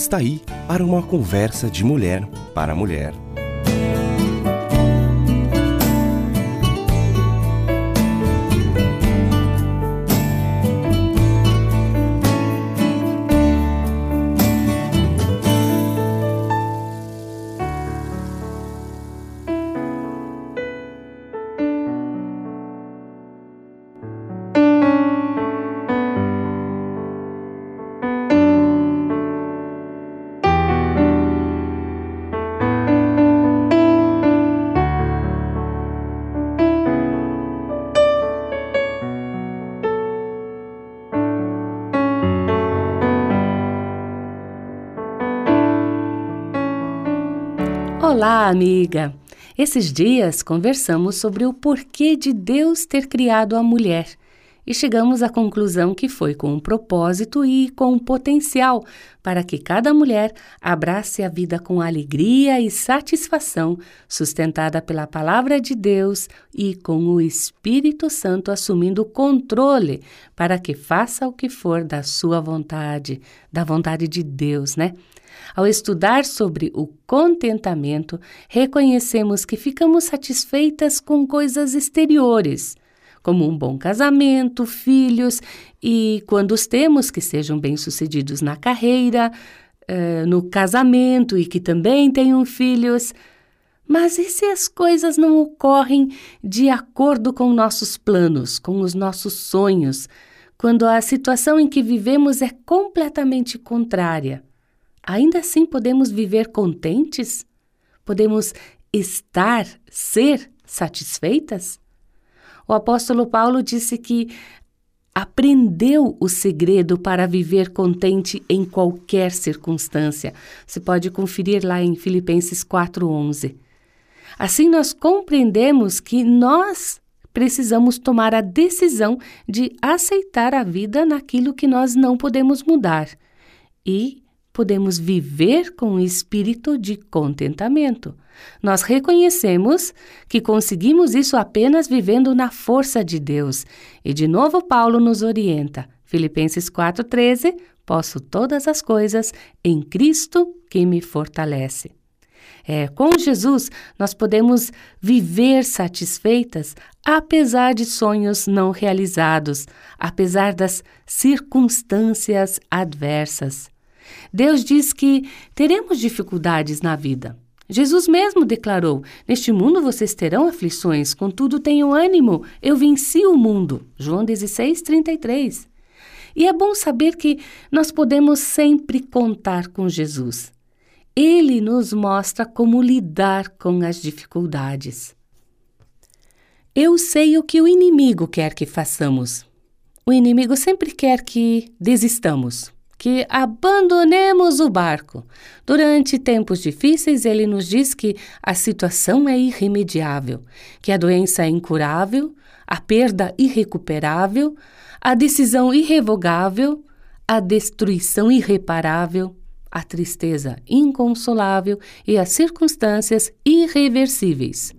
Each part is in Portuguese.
Está aí para uma conversa de mulher para mulher. Olá, amiga! Esses dias conversamos sobre o porquê de Deus ter criado a mulher e chegamos à conclusão que foi com um propósito e com um potencial para que cada mulher abrace a vida com alegria e satisfação, sustentada pela palavra de Deus e com o Espírito Santo assumindo o controle para que faça o que for da sua vontade, da vontade de Deus, né? Ao estudar sobre o contentamento, reconhecemos que ficamos satisfeitas com coisas exteriores, como um bom casamento, filhos e, quando os temos, que sejam bem-sucedidos na carreira, uh, no casamento e que também tenham filhos. Mas e se as coisas não ocorrem de acordo com nossos planos, com os nossos sonhos, quando a situação em que vivemos é completamente contrária? Ainda assim podemos viver contentes? Podemos estar, ser satisfeitas? O apóstolo Paulo disse que aprendeu o segredo para viver contente em qualquer circunstância. Você pode conferir lá em Filipenses 4:11. Assim nós compreendemos que nós precisamos tomar a decisão de aceitar a vida naquilo que nós não podemos mudar e podemos viver com um espírito de contentamento. Nós reconhecemos que conseguimos isso apenas vivendo na força de Deus. E de novo Paulo nos orienta. Filipenses 4:13, posso todas as coisas em Cristo que me fortalece. É, com Jesus, nós podemos viver satisfeitas apesar de sonhos não realizados, apesar das circunstâncias adversas. Deus diz que teremos dificuldades na vida. Jesus mesmo declarou: Neste mundo vocês terão aflições, contudo tenham ânimo, eu venci o mundo. João 16, 33. E é bom saber que nós podemos sempre contar com Jesus. Ele nos mostra como lidar com as dificuldades. Eu sei o que o inimigo quer que façamos. O inimigo sempre quer que desistamos que abandonemos o barco. Durante tempos difíceis, ele nos diz que a situação é irremediável, que a doença é incurável, a perda irrecuperável, a decisão irrevogável, a destruição irreparável, a tristeza inconsolável e as circunstâncias irreversíveis.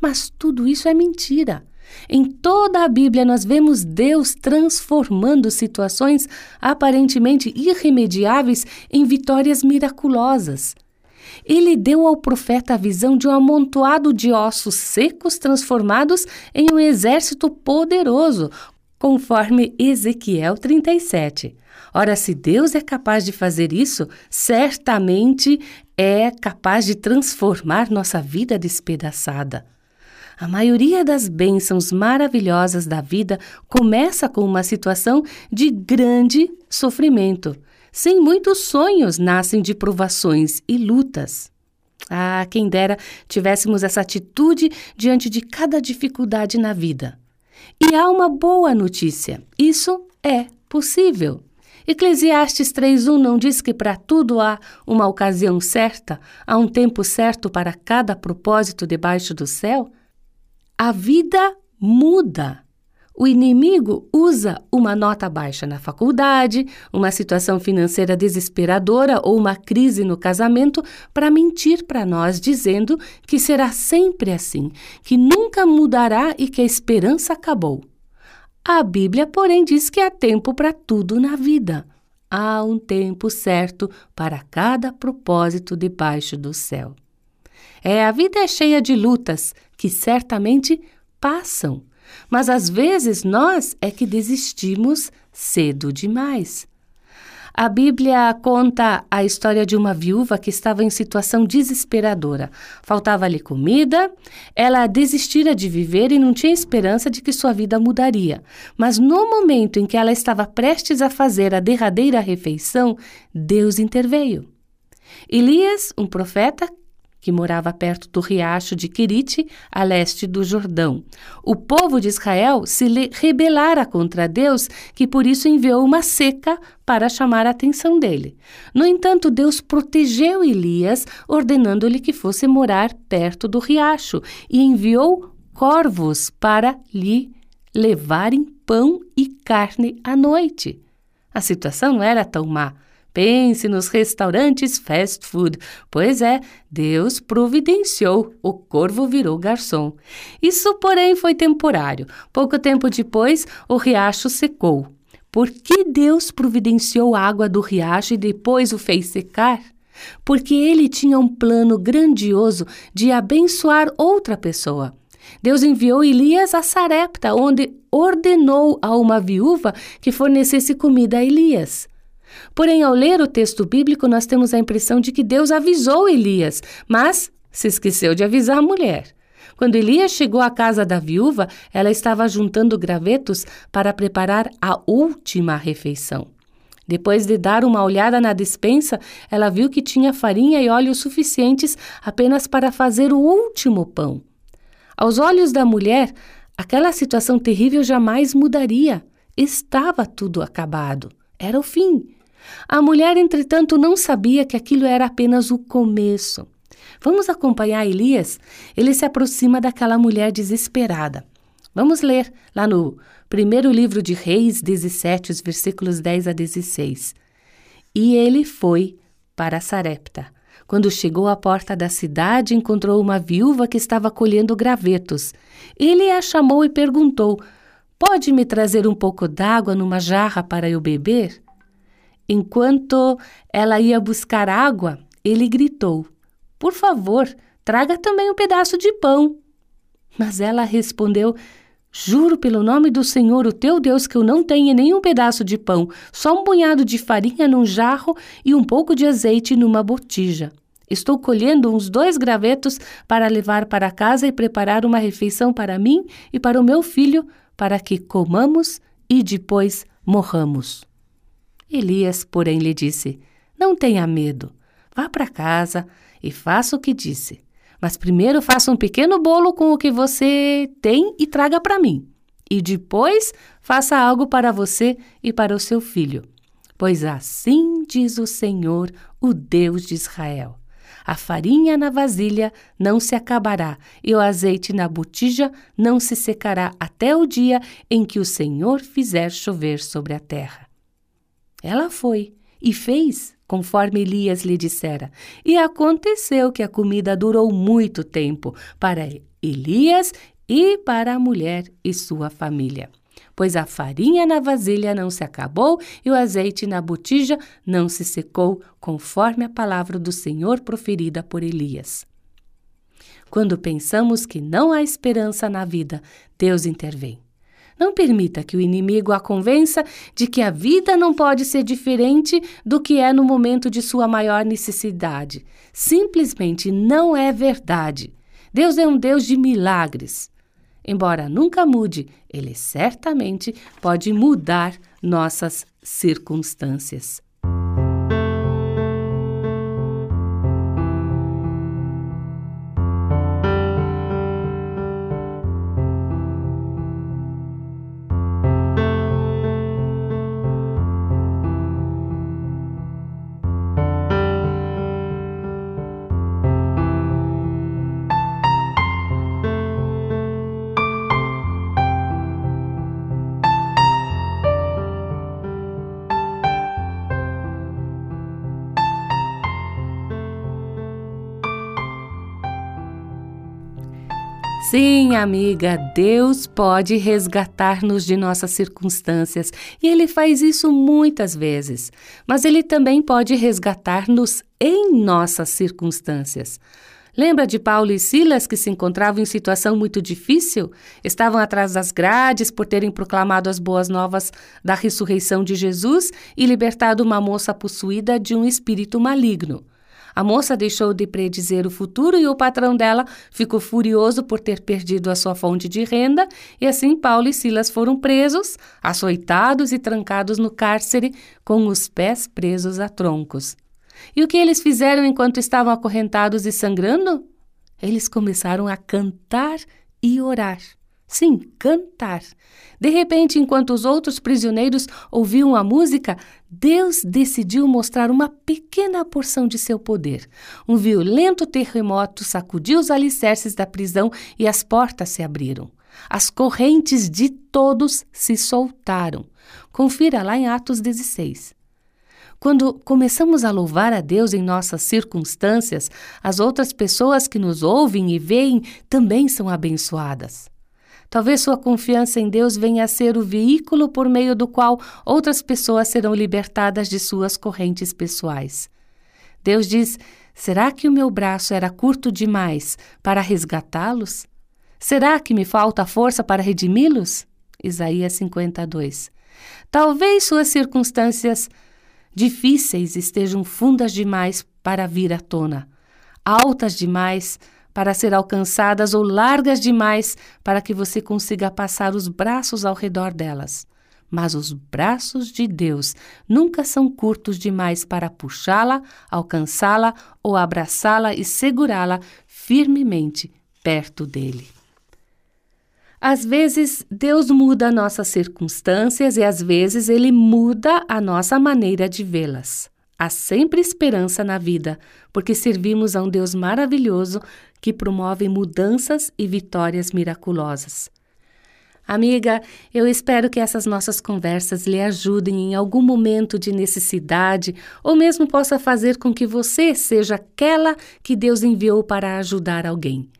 Mas tudo isso é mentira. Em toda a Bíblia, nós vemos Deus transformando situações aparentemente irremediáveis em vitórias miraculosas. Ele deu ao profeta a visão de um amontoado de ossos secos transformados em um exército poderoso, conforme Ezequiel 37. Ora, se Deus é capaz de fazer isso, certamente é capaz de transformar nossa vida despedaçada. A maioria das bênçãos maravilhosas da vida começa com uma situação de grande sofrimento. Sem muitos sonhos nascem de provações e lutas. Ah, quem dera tivéssemos essa atitude diante de cada dificuldade na vida. E há uma boa notícia: isso é possível. Eclesiastes 3:1 não diz que para tudo há uma ocasião certa, há um tempo certo para cada propósito debaixo do céu? A vida muda. O inimigo usa uma nota baixa na faculdade, uma situação financeira desesperadora ou uma crise no casamento para mentir para nós, dizendo que será sempre assim, que nunca mudará e que a esperança acabou. A Bíblia, porém, diz que há tempo para tudo na vida. Há um tempo certo para cada propósito debaixo do céu. É, a vida é cheia de lutas que certamente passam, mas às vezes nós é que desistimos cedo demais. A Bíblia conta a história de uma viúva que estava em situação desesperadora. Faltava-lhe comida, ela desistira de viver e não tinha esperança de que sua vida mudaria. Mas no momento em que ela estava prestes a fazer a derradeira refeição, Deus interveio. Elias, um profeta, que morava perto do riacho de Quirite, a leste do Jordão. O povo de Israel se rebelara contra Deus, que por isso enviou uma seca para chamar a atenção dele. No entanto, Deus protegeu Elias, ordenando-lhe que fosse morar perto do riacho, e enviou corvos para lhe levarem pão e carne à noite. A situação não era tão má. Pense nos restaurantes fast food. Pois é, Deus providenciou, o corvo virou garçom. Isso, porém, foi temporário. Pouco tempo depois, o riacho secou. Por que Deus providenciou a água do riacho e depois o fez secar? Porque ele tinha um plano grandioso de abençoar outra pessoa. Deus enviou Elias a Sarepta, onde ordenou a uma viúva que fornecesse comida a Elias. Porém, ao ler o texto bíblico, nós temos a impressão de que Deus avisou Elias, mas se esqueceu de avisar a mulher. Quando Elias chegou à casa da viúva, ela estava juntando gravetos para preparar a última refeição. Depois de dar uma olhada na despensa, ela viu que tinha farinha e óleo suficientes apenas para fazer o último pão. Aos olhos da mulher, aquela situação terrível jamais mudaria. Estava tudo acabado. Era o fim. A mulher, entretanto, não sabia que aquilo era apenas o começo. Vamos acompanhar Elias? Ele se aproxima daquela mulher desesperada. Vamos ler lá no primeiro livro de Reis 17, os versículos 10 a 16. E ele foi para Sarepta. Quando chegou à porta da cidade, encontrou uma viúva que estava colhendo gravetos. Ele a chamou e perguntou: Pode me trazer um pouco d'água numa jarra para eu beber? Enquanto ela ia buscar água, ele gritou: Por favor, traga também um pedaço de pão. Mas ela respondeu: Juro pelo nome do Senhor, o teu Deus, que eu não tenho nenhum pedaço de pão, só um punhado de farinha num jarro e um pouco de azeite numa botija. Estou colhendo uns dois gravetos para levar para casa e preparar uma refeição para mim e para o meu filho, para que comamos e depois morramos. Elias, porém, lhe disse: Não tenha medo. Vá para casa e faça o que disse. Mas primeiro faça um pequeno bolo com o que você tem e traga para mim. E depois faça algo para você e para o seu filho. Pois assim diz o Senhor, o Deus de Israel. A farinha na vasilha não se acabará, e o azeite na botija não se secará até o dia em que o Senhor fizer chover sobre a terra. Ela foi e fez conforme Elias lhe dissera. E aconteceu que a comida durou muito tempo para Elias e para a mulher e sua família. Pois a farinha na vasilha não se acabou e o azeite na botija não se secou, conforme a palavra do Senhor proferida por Elias. Quando pensamos que não há esperança na vida, Deus intervém. Não permita que o inimigo a convença de que a vida não pode ser diferente do que é no momento de sua maior necessidade. Simplesmente não é verdade. Deus é um Deus de milagres. Embora nunca mude, ele certamente pode mudar nossas circunstâncias. Sim, amiga, Deus pode resgatar-nos de nossas circunstâncias e Ele faz isso muitas vezes, mas Ele também pode resgatar-nos em nossas circunstâncias. Lembra de Paulo e Silas que se encontravam em situação muito difícil? Estavam atrás das grades por terem proclamado as boas novas da ressurreição de Jesus e libertado uma moça possuída de um espírito maligno. A moça deixou de predizer o futuro e o patrão dela ficou furioso por ter perdido a sua fonte de renda, e assim Paulo e Silas foram presos, açoitados e trancados no cárcere, com os pés presos a troncos. E o que eles fizeram enquanto estavam acorrentados e sangrando? Eles começaram a cantar e orar. Sim, cantar. De repente, enquanto os outros prisioneiros ouviam a música, Deus decidiu mostrar uma pequena porção de seu poder. Um violento terremoto sacudiu os alicerces da prisão e as portas se abriram. As correntes de todos se soltaram. Confira lá em Atos 16. Quando começamos a louvar a Deus em nossas circunstâncias, as outras pessoas que nos ouvem e veem também são abençoadas. Talvez sua confiança em Deus venha a ser o veículo por meio do qual outras pessoas serão libertadas de suas correntes pessoais. Deus diz: Será que o meu braço era curto demais para resgatá-los? Será que me falta força para redimi-los? Isaías 52. Talvez suas circunstâncias difíceis estejam fundas demais para vir à tona, altas demais para ser alcançadas ou largas demais para que você consiga passar os braços ao redor delas. Mas os braços de Deus nunca são curtos demais para puxá-la, alcançá-la ou abraçá-la e segurá-la firmemente perto dele. Às vezes, Deus muda nossas circunstâncias e às vezes ele muda a nossa maneira de vê-las. Há sempre esperança na vida, porque servimos a um Deus maravilhoso que promove mudanças e vitórias miraculosas. Amiga, eu espero que essas nossas conversas lhe ajudem em algum momento de necessidade ou mesmo possa fazer com que você seja aquela que Deus enviou para ajudar alguém.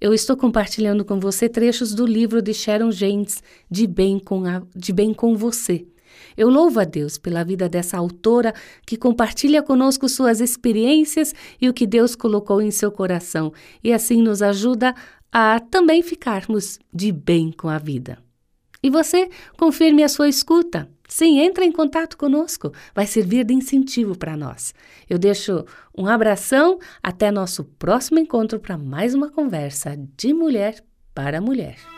Eu estou compartilhando com você trechos do livro de Sharon James, De Bem com, a, de Bem com Você. Eu louvo a Deus pela vida dessa autora que compartilha conosco suas experiências e o que Deus colocou em seu coração, e assim nos ajuda a também ficarmos de bem com a vida. E você, confirme a sua escuta. Sim, entre em contato conosco, vai servir de incentivo para nós. Eu deixo um abração, até nosso próximo encontro para mais uma conversa de mulher para mulher.